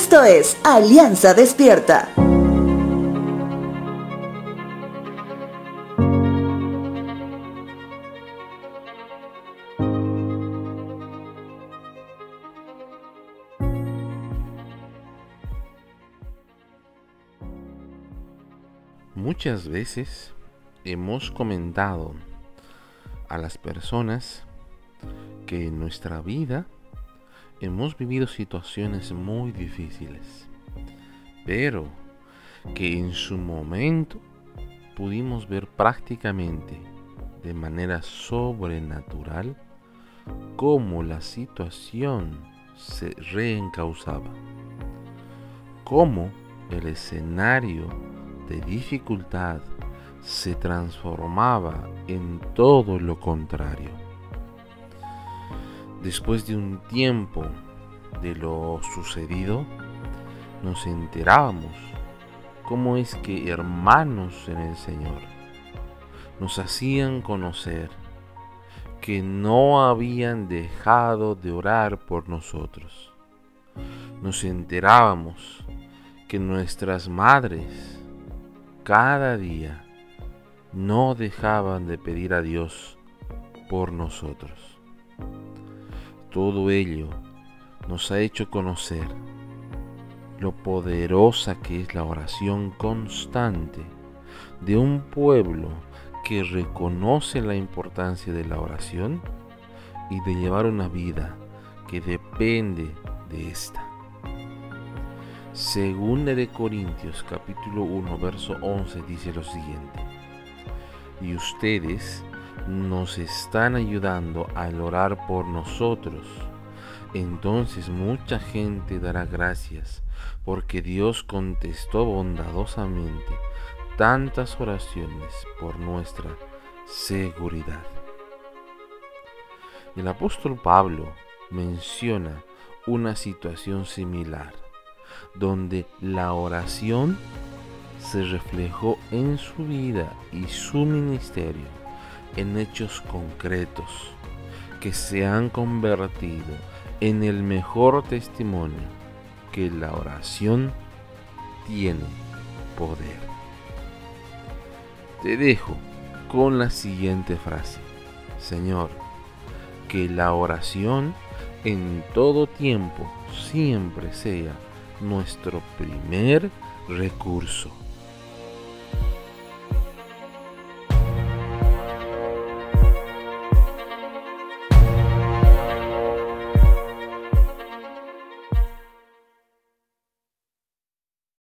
Esto es Alianza Despierta. Muchas veces hemos comentado a las personas que en nuestra vida hemos vivido situaciones muy difíciles, pero que en su momento pudimos ver prácticamente de manera sobrenatural cómo la situación se reencausaba, cómo el escenario de dificultad se transformaba en todo lo contrario. Después de un tiempo de lo sucedido, nos enterábamos cómo es que hermanos en el Señor nos hacían conocer que no habían dejado de orar por nosotros. Nos enterábamos que nuestras madres cada día no dejaban de pedir a Dios por nosotros. Todo ello nos ha hecho conocer lo poderosa que es la oración constante de un pueblo que reconoce la importancia de la oración y de llevar una vida que depende de esta. Segunda de Corintios capítulo 1 verso 11 dice lo siguiente. Y ustedes nos están ayudando al orar por nosotros. Entonces mucha gente dará gracias porque Dios contestó bondadosamente tantas oraciones por nuestra seguridad. El apóstol Pablo menciona una situación similar donde la oración se reflejó en su vida y su ministerio en hechos concretos que se han convertido en el mejor testimonio que la oración tiene poder. Te dejo con la siguiente frase. Señor, que la oración en todo tiempo siempre sea nuestro primer recurso.